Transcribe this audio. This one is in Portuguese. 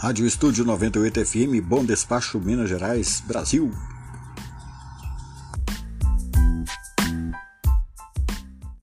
Rádio Estúdio 98 FM, Bom Despacho, Minas Gerais, Brasil.